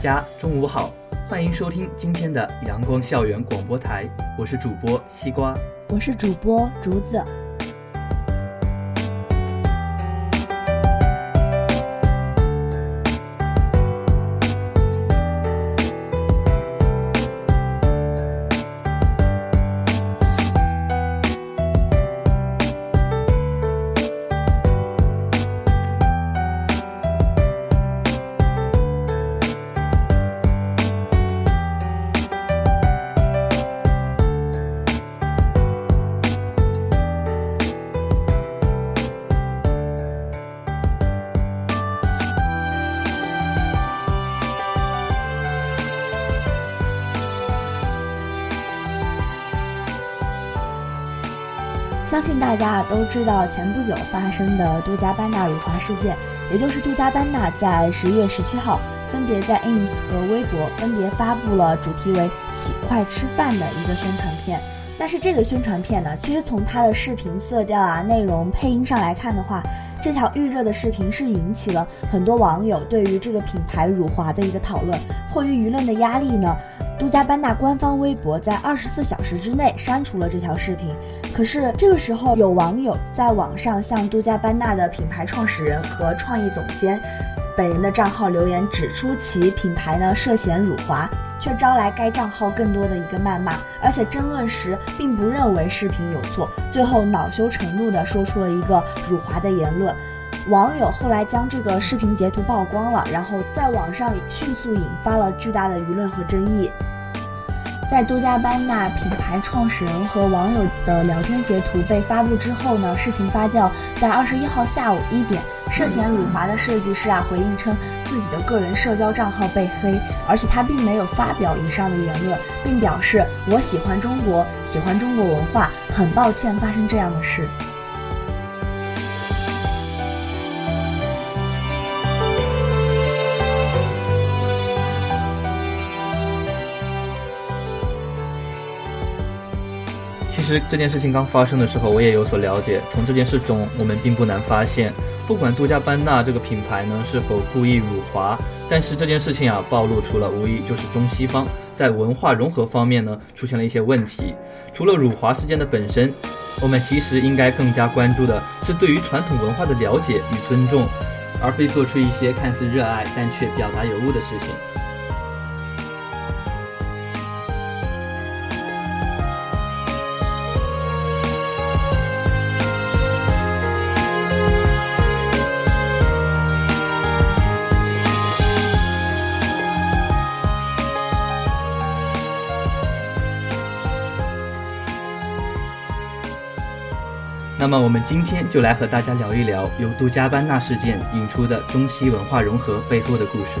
家中午好，欢迎收听今天的阳光校园广播台，我是主播西瓜，我是主播竹子。大家都知道前不久发生的杜嘉班纳辱华事件，也就是杜嘉班纳在十一月十七号分别在 ins 和微博分别发布了主题为“起快吃饭”的一个宣传片。但是这个宣传片呢，其实从它的视频色调啊、内容、配音上来看的话，这条预热的视频是引起了很多网友对于这个品牌辱华的一个讨论。迫于舆论的压力呢。杜嘉班纳官方微博在二十四小时之内删除了这条视频，可是这个时候有网友在网上向杜嘉班纳的品牌创始人和创意总监本人的账号留言，指出其品牌呢涉嫌辱华，却招来该账号更多的一个谩骂，而且争论时并不认为视频有错，最后恼羞成怒的说出了一个辱华的言论。网友后来将这个视频截图曝光了，然后在网上迅速引发了巨大的舆论和争议。在杜嘉班纳品牌创始人和网友的聊天截图被发布之后呢，事情发酵，在二十一号下午一点，涉嫌辱华的设计师啊回应称自己的个人社交账号被黑，而且他并没有发表以上的言论，并表示我喜欢中国，喜欢中国文化，很抱歉发生这样的事。实这件事情刚发生的时候，我也有所了解。从这件事中，我们并不难发现，不管杜嘉班纳这个品牌呢是否故意辱华，但是这件事情啊暴露出了，无疑就是中西方在文化融合方面呢出现了一些问题。除了辱华事件的本身，我们其实应该更加关注的是对于传统文化的了解与尊重，而非做出一些看似热爱但却表达有误的事情。那么，我们今天就来和大家聊一聊由杜嘉班纳事件引出的中西文化融合背后的故事。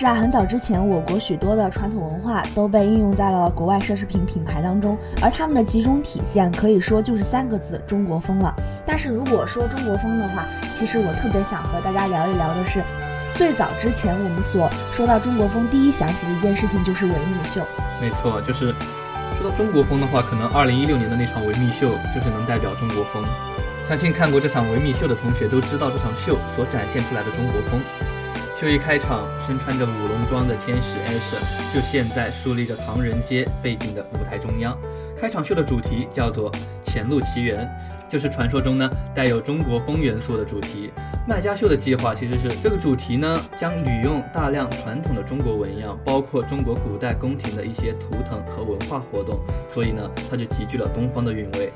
实啊，很早之前，我国许多的传统文化都被应用在了国外奢侈品品牌当中，而他们的集中体现可以说就是三个字：中国风了。但是如果说中国风的话，其实我特别想和大家聊一聊的是，最早之前我们所说到中国风，第一想起的一件事情就是维密秀。没错，就是说到中国风的话，可能二零一六年的那场维密秀就是能代表中国风。相信看过这场维密秀的同学都知道这场秀所展现出来的中国风。秀一开场，身穿着舞龙装的天使艾莎就现在竖立着唐人街背景的舞台中央。开场秀的主题叫做《前路奇缘》，就是传说中呢带有中国风元素的主题。卖家秀的计划其实是这个主题呢将旅用大量传统的中国纹样，包括中国古代宫廷的一些图腾和文化活动，所以呢它就集聚了东方的韵味。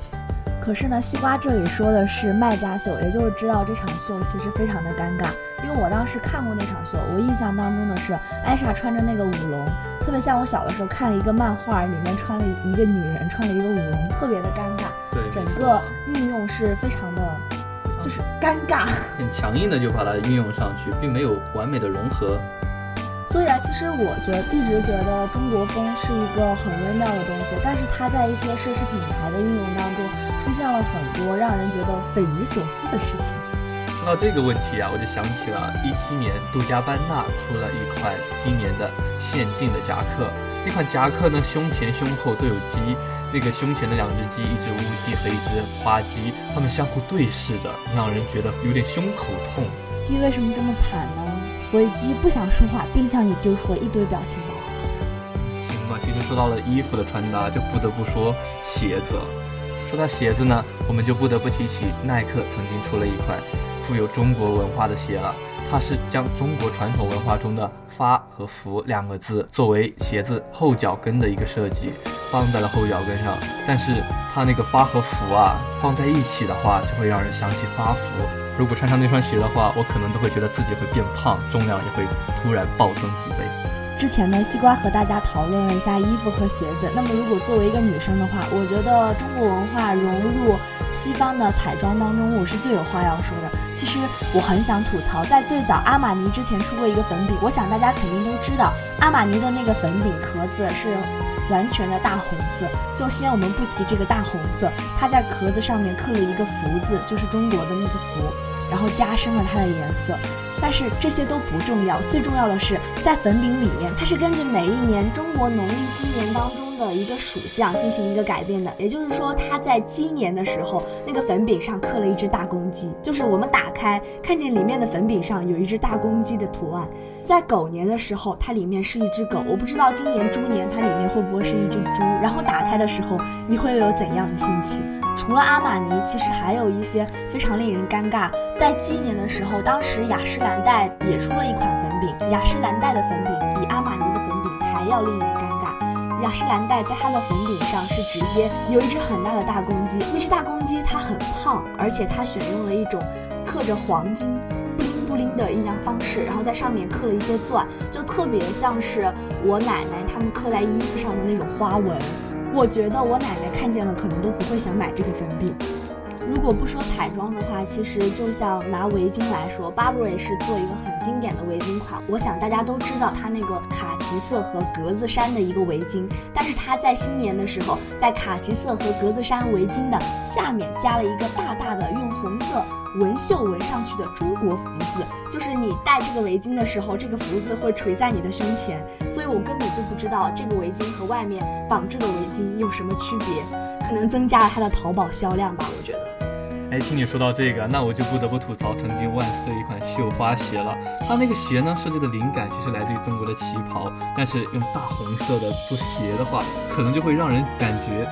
可是呢，西瓜这里说的是卖家秀，也就是知道这场秀其实非常的尴尬，因为我当时看过那场秀，我印象当中的是艾莎穿着那个舞龙，特别像我小的时候看了一个漫画，里面穿了一个女人穿了一个舞龙，特别的尴尬。对，整个运用是非常的，就是尴尬，很强硬的就把它运用上去，并没有完美的融合。所以啊，其实我觉得一直觉得中国风是一个很微妙的东西，但是它在一些奢侈品牌的运用当中，出现了很多让人觉得匪夷所思的事情。说到这个问题啊，我就想起了一七年杜嘉班纳出了一款今年的限定的夹克，那款夹克呢，胸前胸后都有鸡，那个胸前的两只鸡，一只乌鸡和一只花鸡，它们相互对视着，让人觉得有点胸口痛。鸡为什么这么惨呢？所以鸡不想说话，并向你丢出了一堆表情包。行吧，其实说到了衣服的穿搭，就不得不说鞋子了。说到鞋子呢，我们就不得不提起耐克曾经出了一款富有中国文化的鞋了。它是将中国传统文化中的“发”和“福”两个字作为鞋子后脚跟的一个设计，放在了后脚跟上。但是它那个“发”和“福”啊，放在一起的话，就会让人想起发福。如果穿上那双鞋的话，我可能都会觉得自己会变胖，重量也会突然暴增几倍。之前呢，西瓜和大家讨论了一下衣服和鞋子。那么，如果作为一个女生的话，我觉得中国文化融入西方的彩妆当中，我是最有话要说的。其实我很想吐槽，在最早阿玛尼之前出过一个粉饼，我想大家肯定都知道，阿玛尼的那个粉饼壳子是完全的大红色。就先我们不提这个大红色，它在壳子上面刻了一个福字，就是中国的那个福，然后加深了它的颜色。但是这些都不重要，最重要的是在粉饼里面，它是根据每一年中国农历新年当中的一个属相进行一个改变的。也就是说，它在鸡年的时候，那个粉饼上刻了一只大公鸡，就是我们打开看见里面的粉饼上有一只大公鸡的图案。在狗年的时候，它里面是一只狗，我不知道今年猪年它里面会不会是一只猪。然后打开的时候，你会有怎样的心情？除了阿玛尼，其实还有一些非常令人尴尬。在鸡年的时候，当时雅诗兰黛也出了一款粉饼，雅诗兰黛的粉饼比阿玛尼的粉饼还要令人尴尬。雅诗兰黛在它的粉饼上是直接有一只很大的大公鸡，那只大公鸡它很胖，而且它选用了一种刻着黄金。布灵布灵的印章方式，然后在上面刻了一些钻，就特别像是我奶奶他们刻在衣服上的那种花纹。我觉得我奶奶看见了可能都不会想买这个粉饼。如果不说彩妆的话，其实就像拿围巾来说，Burberry 是做一个很经典的围巾款。我想大家都知道它那个卡其色和格子衫的一个围巾，但是它在新年的时候，在卡其色和格子衫围巾的下面加了一个大大的用红色纹绣纹上去的中国福字，就是你戴这个围巾的时候，这个福字会垂在你的胸前。所以我根本就不知道这个围巾和外面仿制的围巾有什么区别，可能增加了它的淘宝销量吧，我觉得。哎，听你说到这个，那我就不得不吐槽曾经万斯的一款绣花鞋了。它那个鞋呢，设计的灵感其实来自于中国的旗袍，但是用大红色的做鞋的话，可能就会让人感觉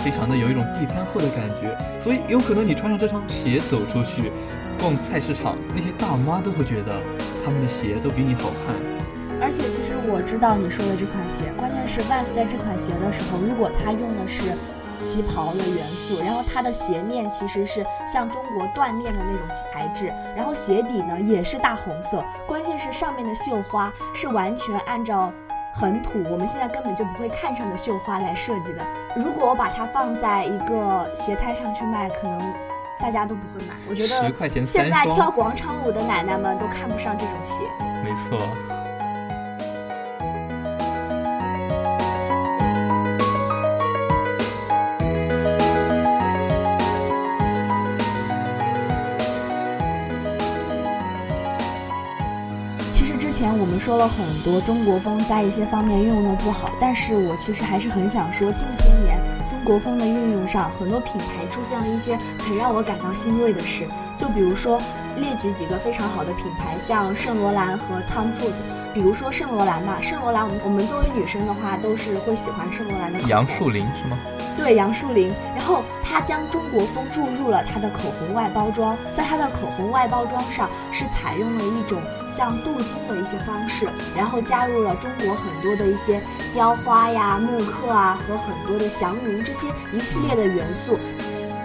非常的有一种地摊货的感觉。所以有可能你穿上这双鞋走出去逛菜市场，那些大妈都会觉得他们的鞋都比你好看。而且其实我知道你说的这款鞋，关键是 Vans 在这款鞋的时候，如果它用的是旗袍的元素，然后它的鞋面其实是像中国缎面的那种材质，然后鞋底呢也是大红色，关键是上面的绣花是完全按照很土，我们现在根本就不会看上的绣花来设计的。如果我把它放在一个鞋摊上去卖，可能大家都不会买。我觉得现在，跳广场舞的奶奶们都看不上这种鞋。没错。我们说了很多中国风在一些方面运用的不好，但是我其实还是很想说，近些年中国风的运用上，很多品牌出现了一些很让我感到欣慰的事。就比如说，列举几个非常好的品牌，像圣罗兰和 Tom Ford。比如说圣罗兰吧，圣罗兰我们我们作为女生的话，都是会喜欢圣罗兰的。杨树林是吗？对杨树林，然后他将中国风注入了他的口红外包装，在他的口红外包装上是采用了一种像镀金的一些方式，然后加入了中国很多的一些雕花呀、木刻啊和很多的祥云这些一系列的元素。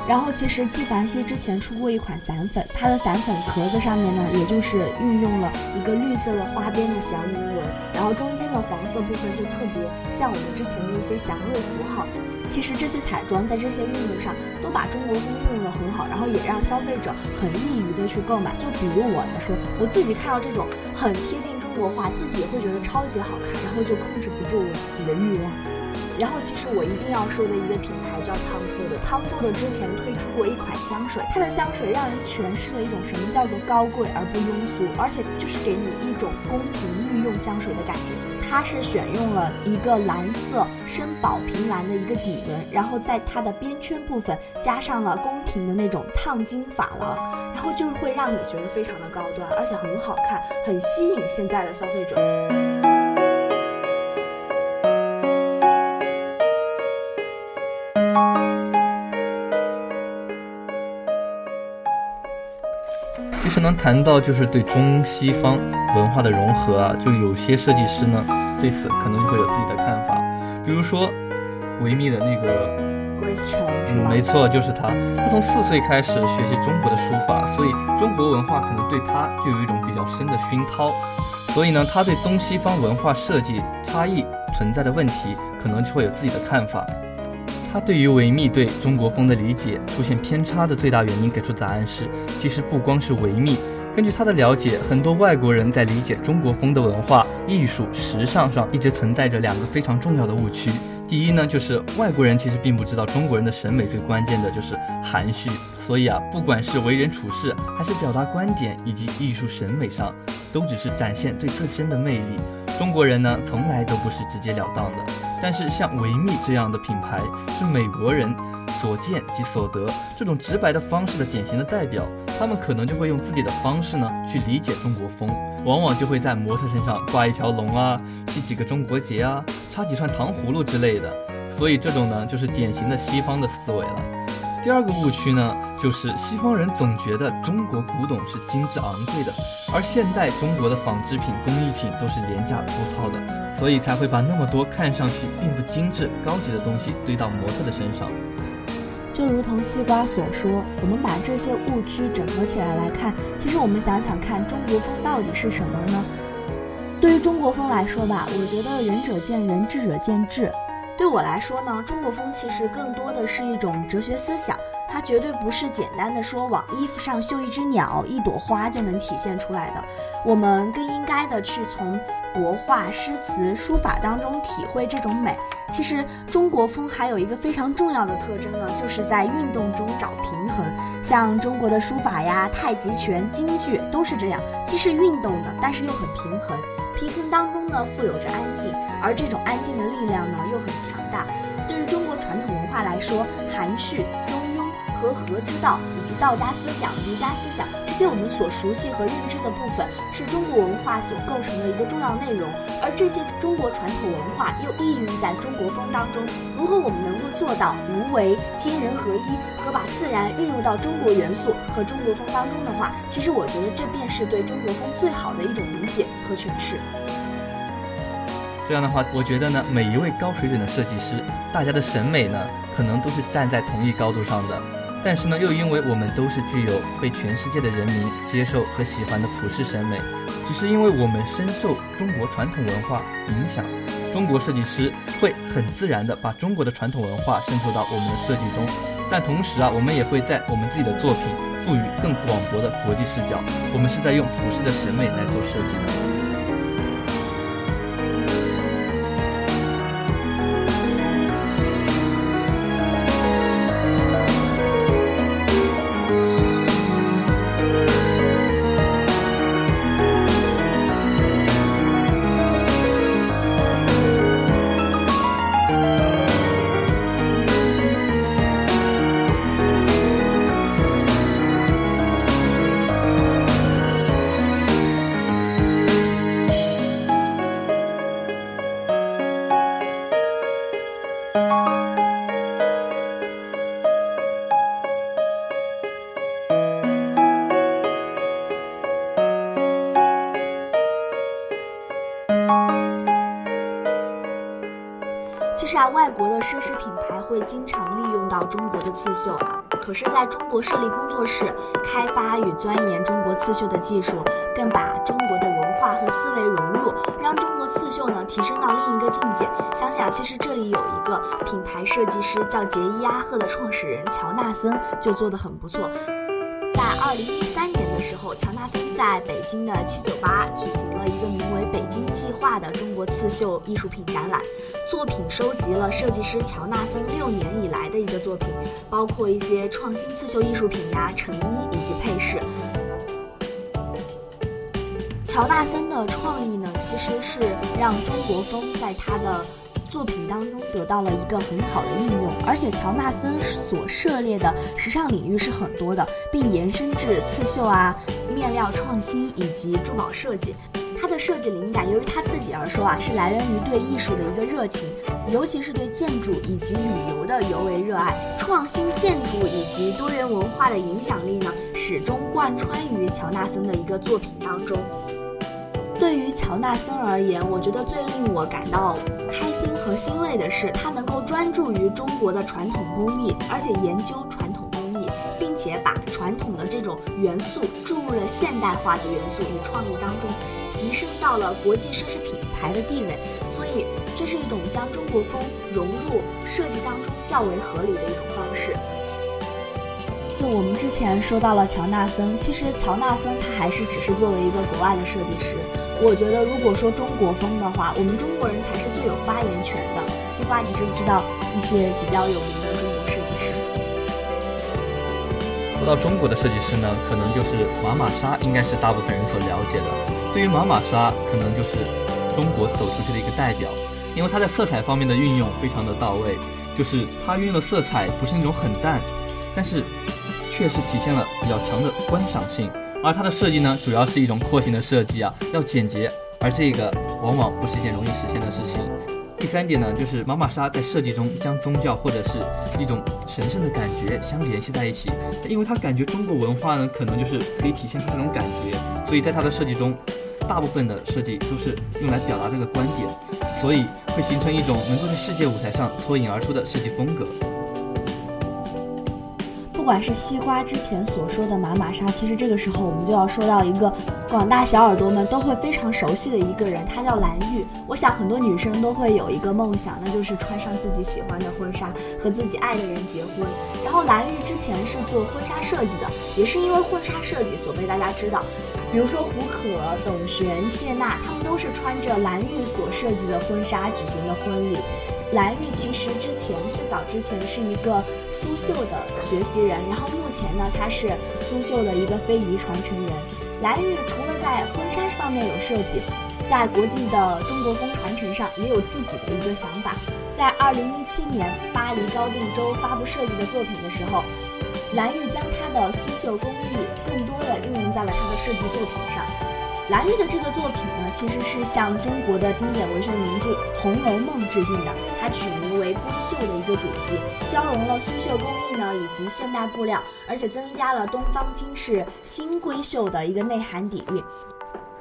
然后其实纪梵希之前出过一款散粉，它的散粉壳子上面呢，也就是运用了一个绿色的花边的祥云纹，然后中间的黄色部分就特别像我们之前的一些祥瑞符号。其实这些彩妆在这些运用上都把中国风运用的很好，然后也让消费者很易于的去购买。就比如我来说，我自己看到这种很贴近中国画，自己也会觉得超级好看，然后就控制不住我自己的欲望。然后其实我一定要说的一个品牌叫 Tom Ford，Tom Ford 之前推出过一款香水，它的香水让人诠释了一种什么叫做高贵而不庸俗，而且就是给你一种宫廷御用香水的感觉。它是选用了一个蓝色深宝瓶蓝的一个底纹，然后在它的边圈部分加上了宫廷的那种烫金珐琅，然后就是会让你觉得非常的高端，而且很好看，很吸引现在的消费者。其实能谈到就是对中西方文化的融合啊，就有些设计师呢对此可能就会有自己的看法，比如说维密的那个 Grace Chen 嗯，没错，就是他。他从四岁开始学习中国的书法，所以中国文化可能对他就有一种比较深的熏陶。所以呢，他对东西方文化设计差异存在的问题，可能就会有自己的看法。他对于维密对中国风的理解出现偏差的最大原因，给出答案是：其实不光是维密。根据他的了解，很多外国人在理解中国风的文化、艺术、时尚上，一直存在着两个非常重要的误区。第一呢，就是外国人其实并不知道中国人的审美最关键的就是含蓄，所以啊，不管是为人处事，还是表达观点以及艺术审美上，都只是展现对自身的魅力。中国人呢，从来都不是直截了当的。但是像维密这样的品牌，是美国人所见即所得这种直白的方式的典型的代表。他们可能就会用自己的方式呢去理解中国风，往往就会在模特身上挂一条龙啊，系几个中国结啊，插几串糖葫芦之类的。所以这种呢，就是典型的西方的思维了。第二个误区呢，就是西方人总觉得中国古董是精致昂贵的，而现代中国的纺织品、工艺品都是廉价粗糙的，所以才会把那么多看上去并不精致、高级的东西堆到模特的身上。就如同西瓜所说，我们把这些误区整合起来来看，其实我们想想看，中国风到底是什么呢？对于中国风来说吧，我觉得仁者见仁，智者见智。对我来说呢，中国风其实更多的是一种哲学思想，它绝对不是简单的说往衣服上绣一只鸟、一朵花就能体现出来的。我们更应该的去从国画、诗词、书法当中体会这种美。其实中国风还有一个非常重要的特征呢，就是在运动中找平衡。像中国的书法呀、太极拳、京剧都是这样，既是运动的，但是又很平衡。平衡当中呢，富有着安静，而这种安静的力量呢，又很强大。对于中国传统文化来说，含蓄、和合之道，以及道家思想、儒家思想，这些我们所熟悉和认知的部分，是中国文化所构成的一个重要内容。而这些中国传统文化又意蕴在中国风当中。如果我们能够做到无为、天人合一和把自然运用到中国元素和中国风当中的话，其实我觉得这便是对中国风最好的一种理解和诠释。这样的话，我觉得呢，每一位高水准的设计师，大家的审美呢，可能都是站在同一高度上的。但是呢，又因为我们都是具有被全世界的人民接受和喜欢的普世审美，只是因为我们深受中国传统文化影响，中国设计师会很自然的把中国的传统文化渗透到我们的设计中。但同时啊，我们也会在我们自己的作品赋予更广博的国际视角。我们是在用普世的审美来做设计的。奢侈品牌会经常利用到中国的刺绣啊。可是，在中国设立工作室，开发与钻研中国刺绣的技术，更把中国的文化和思维融入，让中国刺绣呢提升到另一个境界。想想，其实这里有一个品牌设计师叫杰伊阿赫的创始人乔纳森就做得很不错。在二零一时候，乔纳森在北京的七九八举行了一个名为“北京计划”的中国刺绣艺术品展览，作品收集了设计师乔纳森六年以来的一个作品，包括一些创新刺绣艺术品呀、成衣以及配饰。乔纳森的创意呢，其实是让中国风在他的。作品当中得到了一个很好的应用，而且乔纳森所涉猎的时尚领域是很多的，并延伸至刺绣啊、面料创新以及珠宝设计。他的设计灵感，由于他自己而说啊，是来源于对艺术的一个热情，尤其是对建筑以及旅游的尤为热爱。创新建筑以及多元文化的影响力呢，始终贯穿于乔纳森的一个作品当中。对于乔纳森而言，我觉得最令我感到开和欣慰的是，他能够专注于中国的传统工艺，而且研究传统工艺，并且把传统的这种元素注入了现代化的元素与创意当中，提升到了国际奢侈品牌的地位。所以，这是一种将中国风融入设计当中较为合理的一种方式。就我们之前说到了乔纳森，其实乔纳森他还是只是作为一个国外的设计师。我觉得，如果说中国风的话，我们中国人才是有发言权的。西瓜，你知不知道一些比较有名的中国设计师？说到中国的设计师呢，可能就是马玛莎，应该是大部分人所了解的。对于马玛莎，可能就是中国走出去的一个代表，因为它在色彩方面的运用非常的到位，就是它运用的色彩不是那种很淡，但是确实体现了比较强的观赏性。而它的设计呢，主要是一种廓形的设计啊，要简洁，而这个往往不是一件容易实现的事情。第三点呢，就是玛玛莎在设计中将宗教或者是一种神圣的感觉相联系在一起，因为他感觉中国文化呢，可能就是可以体现出这种感觉，所以在他的设计中，大部分的设计都是用来表达这个观点，所以会形成一种能够在世界舞台上脱颖而出的设计风格。不管是西瓜之前所说的玛玛莎，其实这个时候我们就要说到一个广大小耳朵们都会非常熟悉的一个人，他叫蓝玉。我想很多女生都会有一个梦想，那就是穿上自己喜欢的婚纱，和自己爱的人结婚。然后蓝玉之前是做婚纱设计的，也是因为婚纱设计所被大家知道。比如说胡可、董璇、谢娜，他们都是穿着蓝玉所设计的婚纱举行的婚礼。蓝玉其实之前最早之前是一个苏绣的学习人，然后目前呢，他是苏绣的一个非遗传承人。蓝玉除了在婚纱方面有设计，在国际的中国风传承上也有自己的一个想法。在二零一七年巴黎高定周发布设计的作品的时候，蓝玉将他的苏绣工艺更多的运用在了他的设计作品上。蓝玉的这个作品呢，其实是向中国的经典文学名著《红楼梦》致敬的。它取名为“闺秀”的一个主题，交融了苏绣工艺呢以及现代布料，而且增加了东方金饰新闺秀的一个内涵底蕴。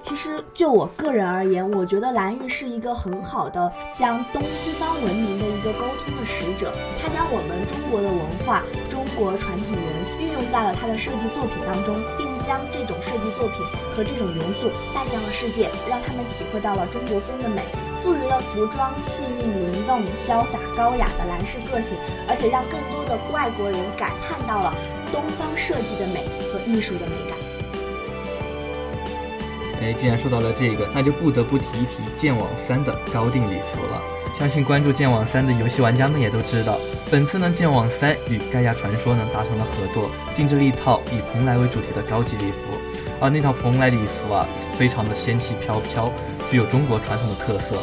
其实就我个人而言，我觉得蓝玉是一个很好的将东西方文明的一个沟通的使者。他将我们中国的文化、中国传统元素运用在了他的设计作品当中，并将这种设计作品和这种元素带向了世界，让他们体会到了中国风的美，赋予了服装气韵灵动、潇洒高雅的蓝氏个性，而且让更多的外国人感叹到了东方设计的美和艺术的美感。哎，既然说到了这个，那就不得不提一提剑网三的高定礼服了。相信关注剑网三的游戏玩家们也都知道，本次呢剑网三与盖亚传说呢达成了合作，定制了一套以蓬莱为主题的高级礼服。而那套蓬莱礼服啊，非常的仙气飘飘，具有中国传统的特色。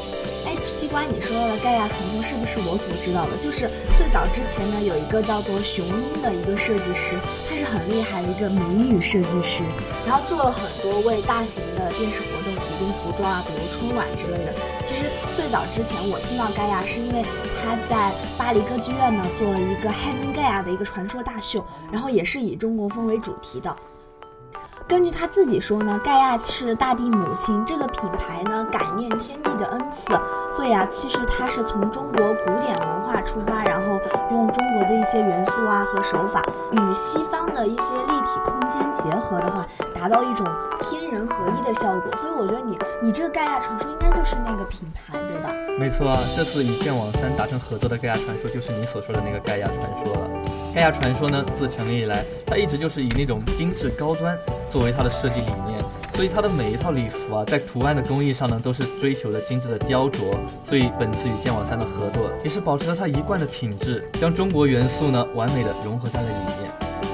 哎西瓜，你说到的盖亚传说是不是我所知道的？就是最早之前呢，有一个叫做雄鹰的一个设计师，他是很厉害的一个美女设计师，然后做了很多为大型的电视活动跟服装啊，比如春晚之类的。其实最早之前我听到盖亚，是因为他在巴黎歌剧院呢做了一个 Heaven 盖亚的一个传说大秀，然后也是以中国风为主题的。根据他自己说呢，盖亚是大地母亲，这个品牌呢感念天地的恩赐，所以啊，其实它是从中国古典文化出发，然后用中国的一些元素啊和手法与西方的一些立体空间结合的话，达到一种天人合一的效果。所以我觉得你你这个盖亚传说应该就是那个品牌，对吧？没错啊，这次与剑网三达成合作的盖亚传说就是你所说的那个盖亚传说了。盖亚传说呢，自成立以来，它一直就是以那种精致高端。作为它的设计理念，所以它的每一套礼服啊，在图案的工艺上呢，都是追求的精致的雕琢。所以本次与剑网三的合作，也是保持了它一贯的品质，将中国元素呢，完美的融合在了里面。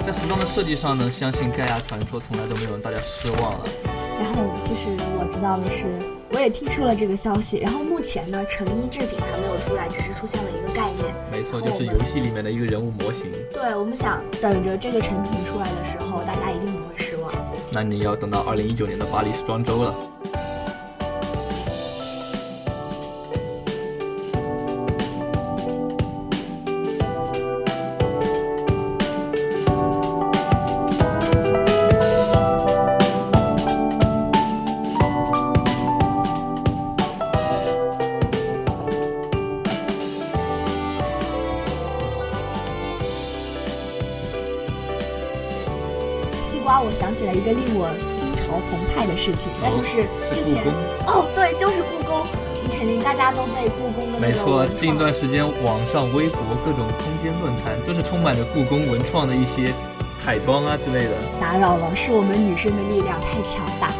在服装的设计上呢，相信盖亚传说从来都没有让大家失望了。然后，其实我知道的是，我也听说了这个消息。然后目前呢，成衣制品还没有出来，只是出现了一个概念。没错，就是游戏里面的一个人物模型。对，我们想等着这个成品出来的时候，大家一定不会失望。那你要等到二零一九年的巴黎时装周了。个令我心潮澎湃的事情，那就是之前哦，对，就是故宫。你肯定大家都被故宫的没错。近一段时间，网上、微博各种空间论坛都是充满着故宫文创的一些彩妆啊之类的。打扰了，是我们女生的力量太强大。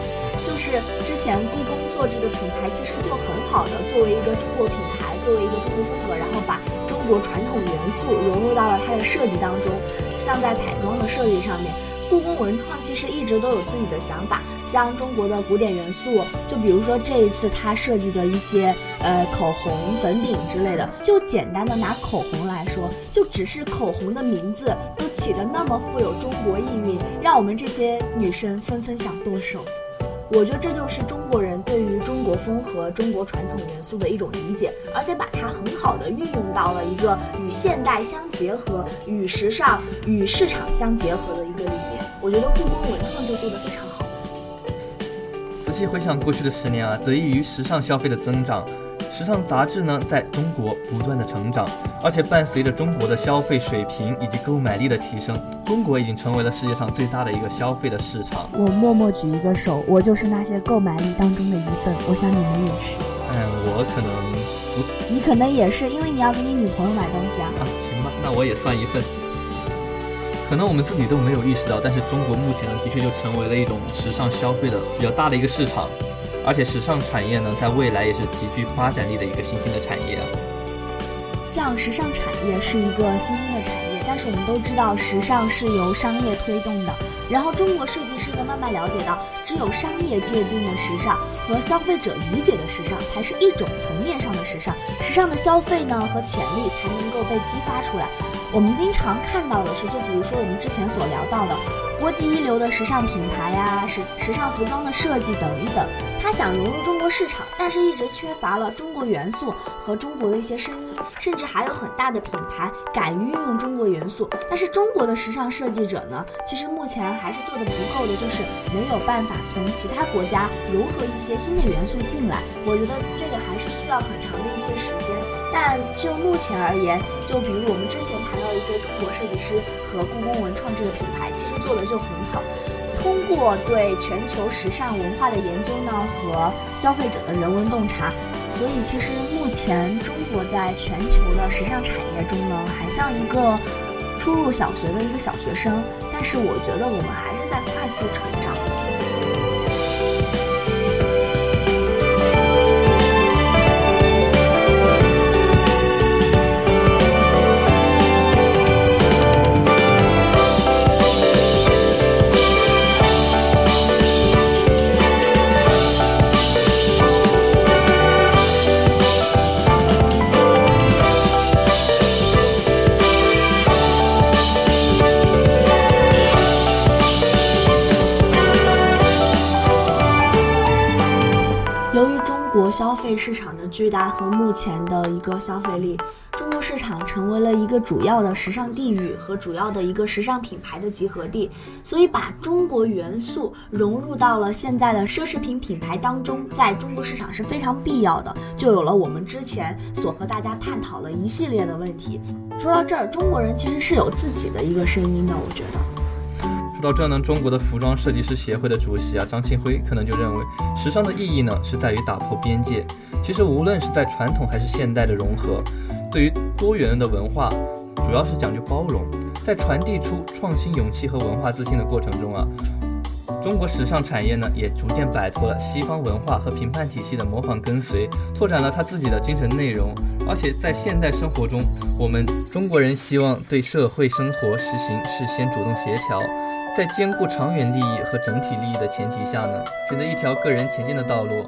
就是之前故宫做这个品牌，其实就很好的作为一个中国品牌，作为一个中国风格，然后把中国传统元素融入到了它的设计当中，像在彩妆的设计上面。故宫文创其实一直都有自己的想法，将中国的古典元素，就比如说这一次他设计的一些呃口红、粉饼之类的，就简单的拿口红来说，就只是口红的名字都起的那么富有中国意蕴，让我们这些女生纷纷想剁手。我觉得这就是中国人对于中国风和中国传统元素的一种理解，而且把它很好的运用到了一个与现代相结合、与时尚与市场相结合的一个里面。我觉得故宫文创就做得非常好。仔细回想过去的十年啊，得益于时尚消费的增长。时尚杂志呢，在中国不断的成长，而且伴随着中国的消费水平以及购买力的提升，中国已经成为了世界上最大的一个消费的市场。我默默举一个手，我就是那些购买力当中的一份。我想你们也是。嗯，我可能不，你可能也是，因为你要给你女朋友买东西啊。啊，行吧，那我也算一份。可能我们自己都没有意识到，但是中国目前呢，的确就成为了一种时尚消费的比较大的一个市场。而且时尚产业呢，在未来也是极具发展力的一个新兴的产业。像时尚产业是一个新兴的产业，但是我们都知道，时尚是由商业推动的。然后中国设计师呢，慢慢了解到，只有商业界定的时尚和消费者理解的时尚，才是一种层面上的时尚。时尚的消费呢和潜力才能够被激发出来。我们经常看到的是，就比如说我们之前所聊到的。国际一流的时尚品牌呀，时时尚服装的设计等一等。他想融入中国市场，但是一直缺乏了中国元素和中国的一些声音，甚至还有很大的品牌敢于运用中国元素，但是中国的时尚设计者呢，其实目前还是做的不够的，就是没有办法从其他国家融合一些新的元素进来。我觉得这个还是需要很长的一些时间。但就目前而言，就比如我们之前谈到一些中国设计师和故宫文创制的品牌，其实做的就很好。通过对全球时尚文化的研究呢，和消费者的人文洞察，所以其实目前中国在全球的时尚产业中呢，还像一个初入小学的一个小学生。但是我觉得我们还是在快速成长。费市场的巨大和目前的一个消费力，中国市场成为了一个主要的时尚地域和主要的一个时尚品牌的集合地，所以把中国元素融入到了现在的奢侈品品牌当中，在中国市场是非常必要的，就有了我们之前所和大家探讨的一系列的问题。说到这儿，中国人其实是有自己的一个声音的，我觉得。到这呢，中国的服装设计师协会的主席啊张庆辉可能就认为，时尚的意义呢是在于打破边界。其实无论是在传统还是现代的融合，对于多元的文化，主要是讲究包容。在传递出创新勇气和文化自信的过程中啊，中国时尚产业呢也逐渐摆脱了西方文化和评判体系的模仿跟随，拓展了他自己的精神内容。而且在现代生活中，我们中国人希望对社会生活实行事先主动协调。在兼顾长远利益和整体利益的前提下呢，选择一条个人前进的道路。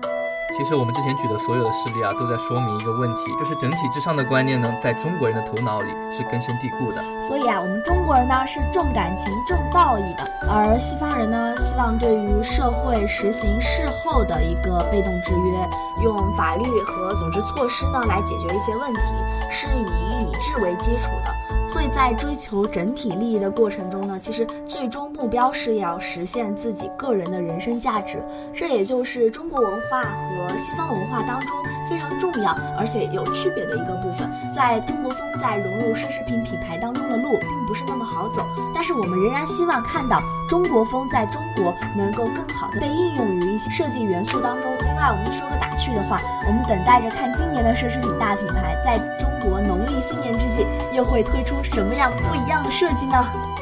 其实我们之前举的所有的事例啊，都在说明一个问题，就是整体至上的观念呢，在中国人的头脑里是根深蒂固的。所以啊，我们中国人呢是重感情、重道义的，而西方人呢，希望对于社会实行事后的一个被动制约，用法律和组织措施呢来解决一些问题，是以理智为基础的。所以在追求整体利益的过程中呢，其实最终目标是要实现自己个人的人生价值。这也就是中国文化和西方文化当中非常重要而且有区别的一个部分。在中国风在融入奢侈品品牌当中的路并不是那么好走，但是我们仍然希望看到中国风在中国能够更好的被应用于一些设计元素当中。另外，我们说个打趣的话，我们等待着看今年的奢侈品大品牌在中国农历新年之际又会推出。什么样不一样的设计呢？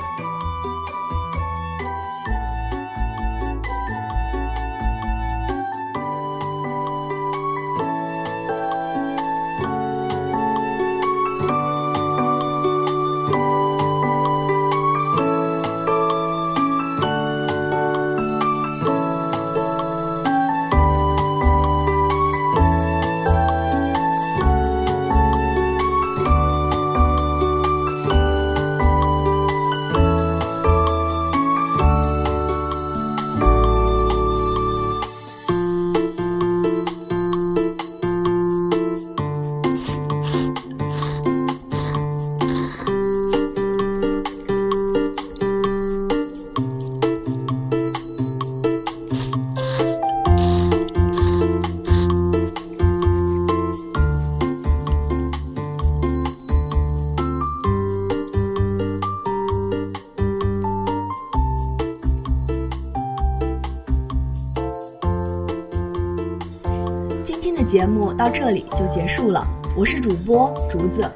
节目到这里就结束了，我是主播竹子，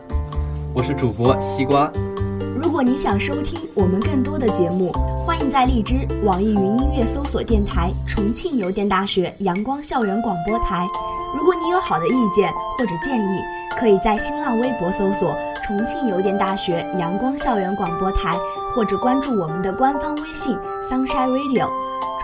我是主播西瓜。如果你想收听我们更多的节目，欢迎在荔枝、网易云音乐搜索电台“重庆邮电大学阳光校园广播台”。如果你有好的意见或者建议，可以在新浪微博搜索“重庆邮电大学阳光校园广播台”，或者关注我们的官方微信 “Sunshine Radio”。